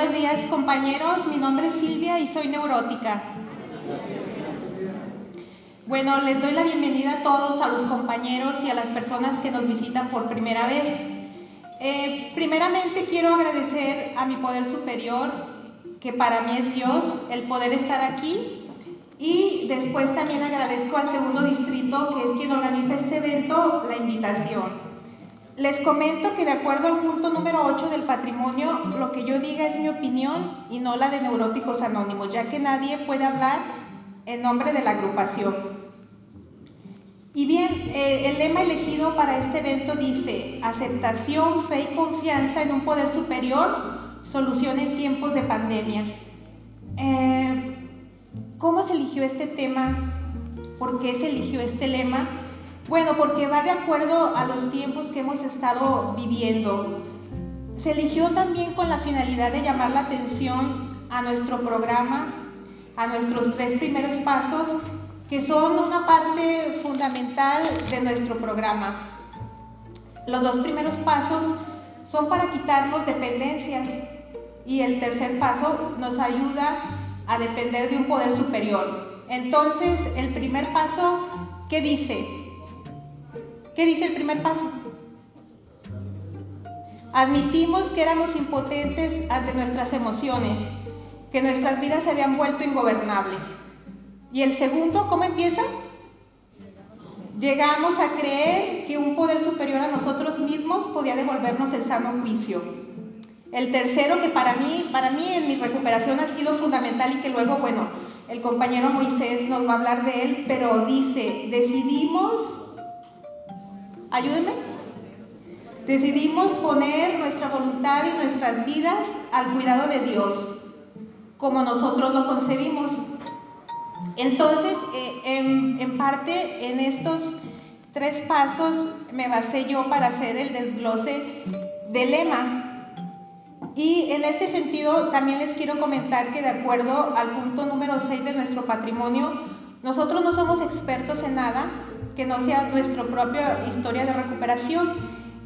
Buenos días compañeros, mi nombre es Silvia y soy neurótica. Bueno, les doy la bienvenida a todos, a los compañeros y a las personas que nos visitan por primera vez. Eh, primeramente quiero agradecer a mi poder superior, que para mí es Dios, el poder estar aquí. Y después también agradezco al segundo distrito, que es quien organiza este evento, la invitación. Les comento que de acuerdo al punto número 8 del patrimonio, lo que yo diga es mi opinión y no la de Neuróticos Anónimos, ya que nadie puede hablar en nombre de la agrupación. Y bien, eh, el lema elegido para este evento dice, aceptación, fe y confianza en un poder superior, solución en tiempos de pandemia. Eh, ¿Cómo se eligió este tema? ¿Por qué se eligió este lema? Bueno, porque va de acuerdo a los tiempos que hemos estado viviendo. Se eligió también con la finalidad de llamar la atención a nuestro programa, a nuestros tres primeros pasos, que son una parte fundamental de nuestro programa. Los dos primeros pasos son para quitarnos dependencias y el tercer paso nos ayuda a depender de un poder superior. Entonces, el primer paso, ¿qué dice? ¿Qué dice el primer paso? Admitimos que éramos impotentes ante nuestras emociones, que nuestras vidas se habían vuelto ingobernables. Y el segundo, ¿cómo empieza? Llegamos a creer que un poder superior a nosotros mismos podía devolvernos el sano juicio. El tercero, que para mí, para mí en mi recuperación ha sido fundamental y que luego, bueno, el compañero Moisés nos va a hablar de él, pero dice, decidimos Ayúdenme. Decidimos poner nuestra voluntad y nuestras vidas al cuidado de Dios, como nosotros lo concebimos. Entonces, eh, en, parte, en estos tres pasos me basé yo para hacer el desglose del lema. Y en este sentido también les quiero comentar que de acuerdo al punto número 6 de nuestro patrimonio, nosotros no somos expertos en nada, que no sea nuestra propia historia de recuperación.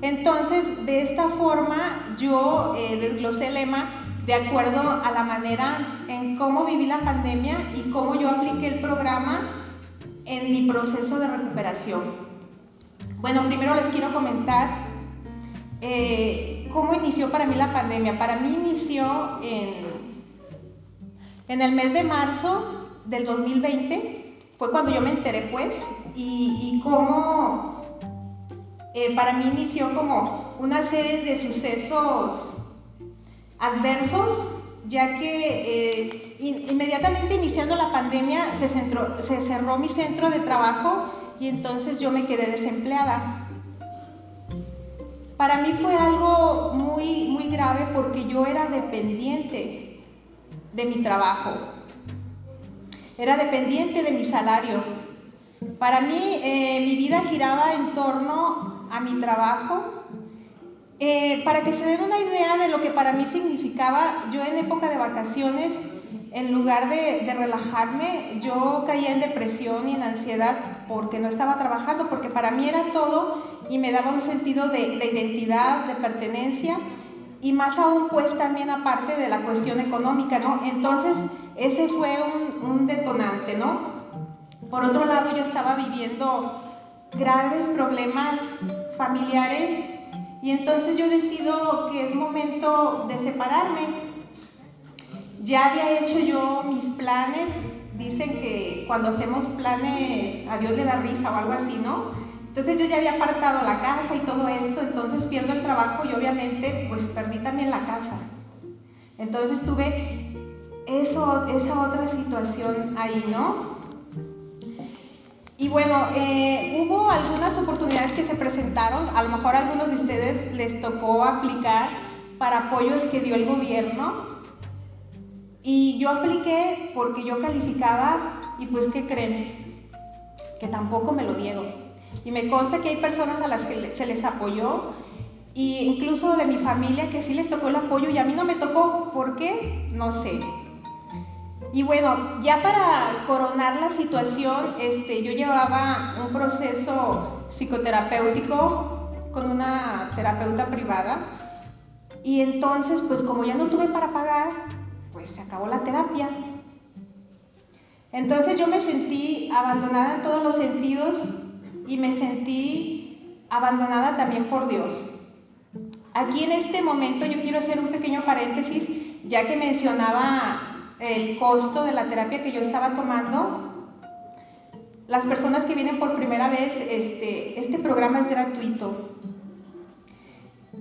Entonces, de esta forma, yo eh, desglosé el lema de acuerdo a la manera en cómo viví la pandemia y cómo yo apliqué el programa en mi proceso de recuperación. Bueno, primero les quiero comentar eh, cómo inició para mí la pandemia. Para mí inició en, en el mes de marzo del 2020 fue cuando yo me enteré pues y, cómo eh, para mí inició como una serie de sucesos adversos, ya que eh, inmediatamente iniciando la pandemia se, se cerró mi centro de trabajo y entonces yo me quedé desempleada. Para mí fue algo muy, muy grave porque yo era dependiente de mi trabajo era dependiente de mi salario. Para mí, eh, mi vida giraba en torno a mi trabajo. Eh, para que se den una idea de lo que para mí significaba, yo en época de vacaciones, en lugar de, relajarme, yo caía en depresión y en ansiedad porque no estaba trabajando, porque para mí era todo y me daba un sentido de, de identidad, de pertenencia y más aún pues también aparte de la cuestión económica, ¿no? Entonces ese fue un, detonante, ¿no? Por otro lado yo estaba viviendo graves problemas familiares y entonces yo decido que es momento de separarme. Ya había hecho yo mis planes, dicen que cuando hacemos planes a Dios le da risa o algo así, ¿no? Entonces yo ya había apartado la casa y todo esto, entonces pierdo el trabajo y obviamente pues perdí también la casa. Entonces tuve eso, esa otra situación ahí, ¿no? Y bueno, eh, hubo algunas oportunidades que se presentaron, a lo mejor a algunos de ustedes les tocó aplicar para apoyos que dio el gobierno. Y yo apliqué porque yo calificaba y pues ¿qué creen? Que tampoco me lo dieron. Y me consta que hay personas a las que se les apoyó, e incluso de mi familia que sí les tocó el apoyo y a mí no me tocó. ¿Por qué? No sé. Y bueno, ya para coronar la situación, este, yo llevaba un proceso psicoterapéutico con una terapeuta privada Y entonces, pues como ya no tuve para pagar, pues se acabó la terapia. Entonces yo me sentí abandonada en todos los sentidos y me sentí abandonada también por Dios. Aquí en este momento yo quiero hacer un pequeño paréntesis, ya que mencionaba el costo de la terapia que yo estaba tomando. Las personas que vienen por primera vez, este, este programa es gratuito.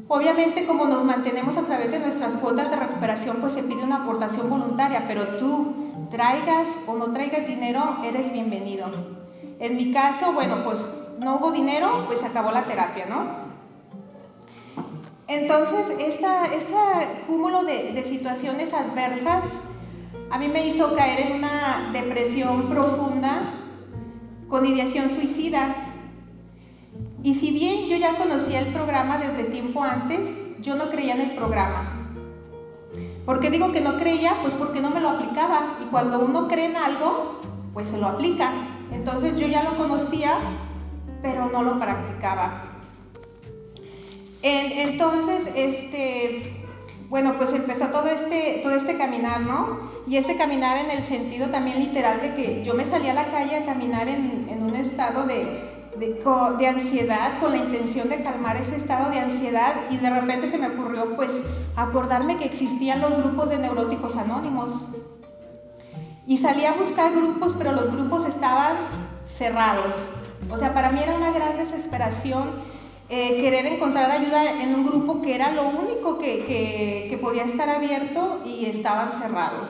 Obviamente como nos mantenemos a través de nuestras cuotas de recuperación, pues se pide una aportación voluntaria, pero tú traigas o no traigas dinero, eres bienvenido. En mi caso, bueno, pues no hubo dinero, pues se acabó la terapia, ¿no? Entonces, esta, este cúmulo de, de situaciones adversas a mí me hizo caer en una depresión profunda con ideación suicida. Y si bien yo ya conocía el programa desde tiempo antes, yo no creía en el programa. ¿Por qué digo que no creía? Pues porque no me lo aplicaba. Y cuando uno cree en algo, pues se lo aplica. Entonces yo ya lo conocía, pero no lo practicaba. entonces, este, bueno, pues empezó todo este, todo este caminar, ¿no? Y este caminar en el sentido también literal de que yo me salía a la calle a caminar en, en un estado de, de, ansiedad, con la intención de calmar ese estado de ansiedad y de repente se me ocurrió pues acordarme que existían los grupos de neuróticos anónimos. Y salí a buscar grupos, pero los grupos estaban cerrados. O sea, para mí era una gran desesperación eh, querer encontrar ayuda en un grupo que era lo único que, que podía estar abierto y estaban cerrados.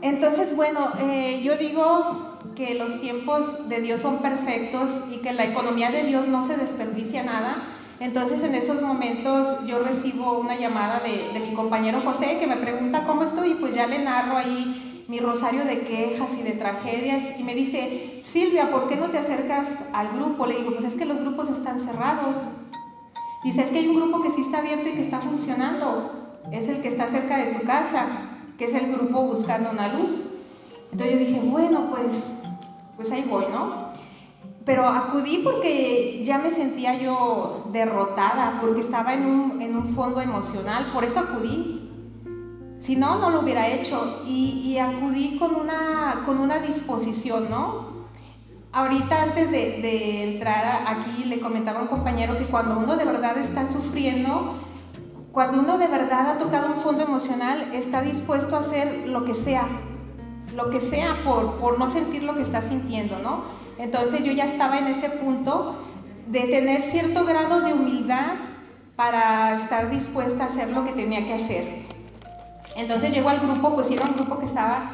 Entonces, bueno, eh, yo digo que los tiempos de Dios son perfectos y que la economía de Dios no se desperdicia nada. Entonces en esos momentos yo recibo una llamada de, mi compañero José que me pregunta cómo estoy y pues ya le narro ahí mi rosario de quejas y de tragedias y me dice, Silvia, ¿por qué no te acercas al grupo? Le digo, pues es que los grupos están cerrados. Dice, es que hay un grupo que sí está abierto y que está funcionando. Es el que está cerca de tu casa, que es el grupo Buscando una Luz. Entonces yo dije, bueno, pues, pues ahí voy, ¿no? Pero acudí porque ya me sentía yo derrotada, porque estaba en un, en un fondo emocional, por eso acudí. Si no, no lo hubiera hecho. Y, acudí con una, con una disposición, ¿no? Ahorita antes de, de, entrar aquí le comentaba a un compañero que cuando uno de verdad está sufriendo, cuando uno de verdad ha tocado un fondo emocional, está dispuesto a hacer lo que sea, lo que sea por, por no sentir lo que está sintiendo, ¿no? Entonces yo ya estaba en ese punto de tener cierto grado de humildad para estar dispuesta a hacer lo que tenía que hacer. Entonces llego al grupo, pues era un grupo que estaba,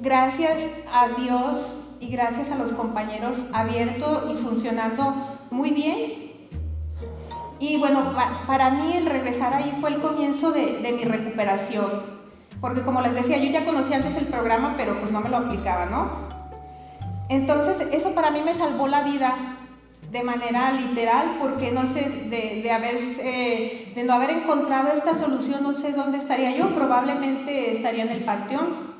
gracias a Dios y gracias a los compañeros, abierto y funcionando muy bien. Y bueno, para mí el regresar ahí fue el comienzo de, de mi recuperación porque como les decía, yo ya conocía antes el programa, pero pues no me lo aplicaba, ¿no? Entonces, eso para mí me salvó la vida de manera literal, porque no sé, de, de, haber, de no haber encontrado esta solución, no sé dónde estaría yo, probablemente estaría en el panteón.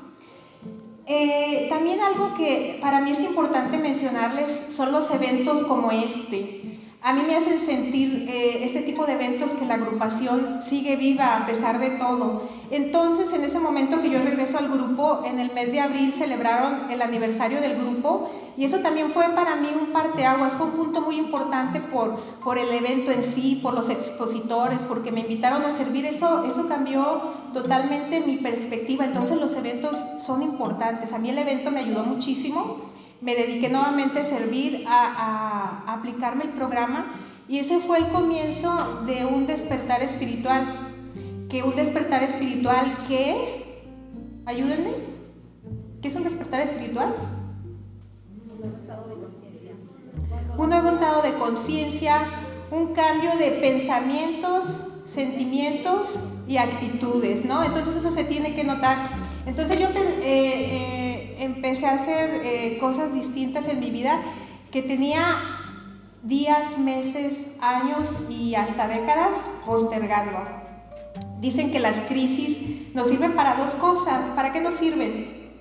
Eh, también algo que para mí es importante mencionarles son los eventos como este. A mí me hacen sentir eh, este tipo de eventos que la agrupación sigue viva a pesar de todo. Entonces, en ese momento que yo regreso al grupo, en el mes de abril celebraron el aniversario del grupo y eso también fue para mí un parteaguas, fue un punto muy importante por, por el evento en sí, por los expositores, porque me invitaron a servir. Eso, eso cambió totalmente mi perspectiva. Entonces, los eventos son importantes. A mí el evento me ayudó muchísimo me dediqué nuevamente a servir, a, aplicarme el programa y ese fue el comienzo de un despertar espiritual. ¿Qué un despertar espiritual qué es? Ayúdenme. ¿Qué es un despertar espiritual? Un nuevo estado de conciencia. Un nuevo estado de conciencia, un cambio de pensamientos, sentimientos y actitudes, ¿no? Entonces eso se tiene que notar. Entonces yo eh, eh, empecé a hacer eh, cosas distintas en mi vida que tenía días, meses, años y hasta décadas postergando. Dicen que las crisis nos sirven para dos cosas. ¿Para qué nos sirven?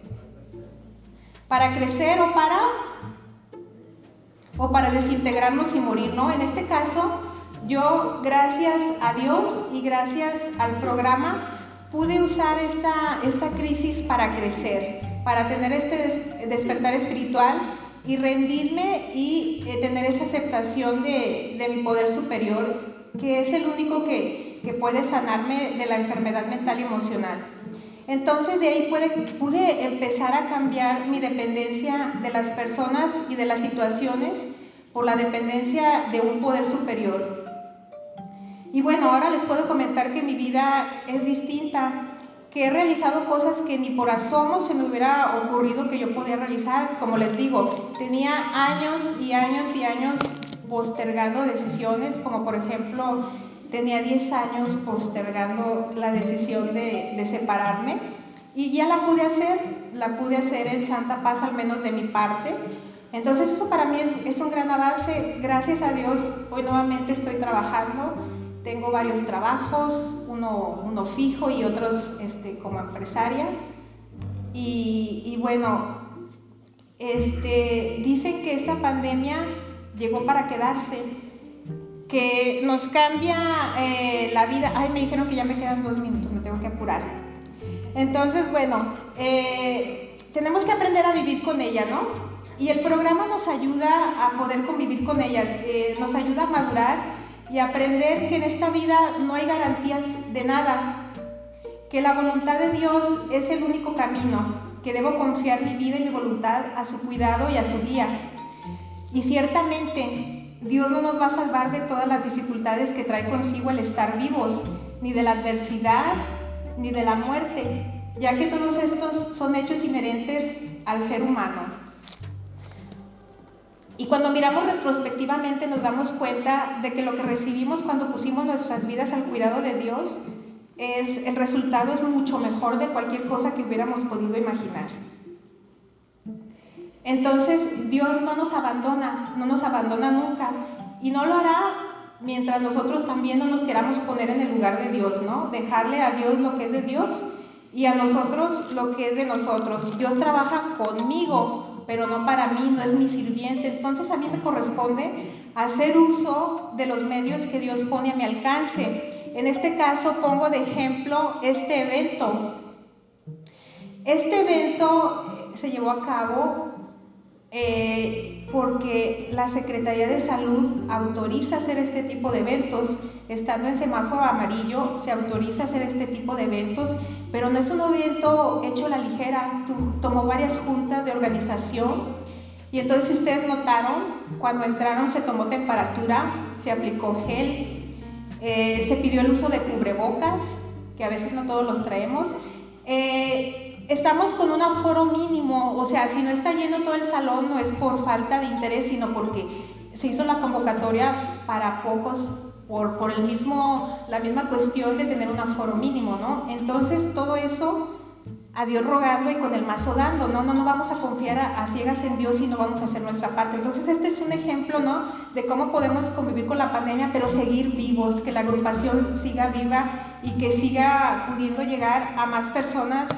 ¿Para crecer o para o para desintegrarnos y morir. En este caso, yo gracias a Dios y gracias al programa pude usar esta, esta crisis para crecer, para tener este despertar espiritual y rendirme y eh, tener esa aceptación de, mi poder superior, que es el único que, puede sanarme de la enfermedad mental y emocional. Entonces de ahí pude empezar a cambiar mi dependencia de las personas y de las situaciones por la dependencia de un poder superior. Y bueno, ahora les puedo comentar que mi vida es distinta, que he realizado cosas que ni por asomo se me hubiera ocurrido que yo podía realizar. Como les digo, tenía años y años y años postergando decisiones, como por ejemplo, tenía 10 años postergando la decisión de, de separarme y ya la pude hacer, la pude hacer en Santa Paz, al menos de mi parte. Entonces eso para mí es, es un gran avance. Gracias a Dios, hoy nuevamente estoy trabajando tengo varios trabajos, uno, fijo y otros este, como empresaria. Y, y, bueno, este, dicen que esta pandemia llegó para quedarse, que nos cambia eh, la vida. Ay, me dijeron que ya me quedan dos minutos, me tengo que apurar. Entonces, bueno, eh, tenemos que aprender a vivir con ella, ¿no? Y el programa nos ayuda a poder convivir con ella, eh, nos ayuda a madurar y aprender que en esta vida no hay garantías de nada, que la voluntad de Dios es el único camino, que debo confiar mi vida y mi voluntad a su cuidado y a su guía. Y ciertamente Dios no nos va a salvar de todas las dificultades que trae consigo el estar vivos, ni de la adversidad, ni de la muerte, ya que todos estos son hechos inherentes al ser humano. Y cuando miramos retrospectivamente nos damos cuenta de que lo que recibimos cuando pusimos nuestras vidas al cuidado de Dios es el resultado es mucho mejor de cualquier cosa que hubiéramos podido imaginar. Entonces Dios no nos abandona, no nos abandona nunca y no lo hará mientras nosotros también no nos queramos poner en el lugar de Dios, ¿no? Dejarle a Dios lo que es de Dios y a nosotros lo que es de nosotros. Dios trabaja conmigo, pero no para mí, no es mi sirviente. Entonces a mí me corresponde hacer uso de los medios que Dios pone a mi alcance. En este caso pongo de ejemplo este evento. Este evento eh, se llevó a cabo eh, porque la Secretaría de Salud autoriza hacer este tipo de eventos. Estando en semáforo amarillo, se autoriza hacer este tipo de eventos, pero no es un evento hecho a la ligera. Tomó varias juntas de organización y entonces si ustedes notaron, cuando entraron se tomó temperatura, se aplicó gel, eh, se pidió el uso de cubrebocas, que a veces no todos los traemos. Eh, estamos con un aforo mínimo, o sea, si no está lleno todo el salón no es por falta de interés, sino porque se hizo la convocatoria para pocos por, por el mismo, la misma cuestión de tener un aforo mínimo, ¿no? Entonces todo eso a Dios rogando y con el mazo dando, ¿no? No, no vamos a confiar a, a, ciegas en Dios y no vamos a hacer nuestra parte. Entonces este es un ejemplo, ¿no? De cómo podemos convivir con la pandemia, pero seguir vivos, que la agrupación siga viva y que siga pudiendo llegar a más personas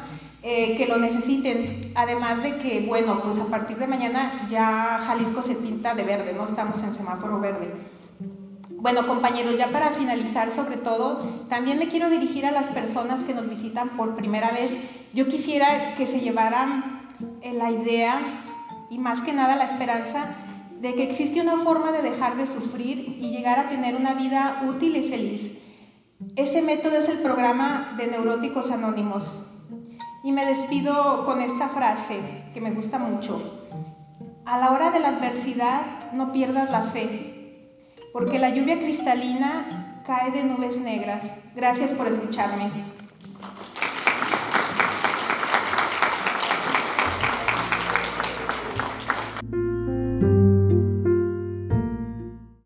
eh, que lo necesiten. Además de que, bueno, pues a partir de mañana ya Jalisco se pinta de verde, no estamos en semáforo verde. Bueno, compañeros, ya para finalizar, sobre todo, también me quiero dirigir a las personas que nos visitan por primera vez. Yo quisiera que se llevaran eh, la idea y más que nada la esperanza de que existe una forma de dejar de sufrir y llegar a tener una vida útil y feliz. Ese método es el programa de Neuróticos Anónimos. Y me despido con esta frase que me gusta mucho. A la hora de la adversidad no pierdas la fe, porque la lluvia cristalina cae de nubes negras. Gracias por escucharme.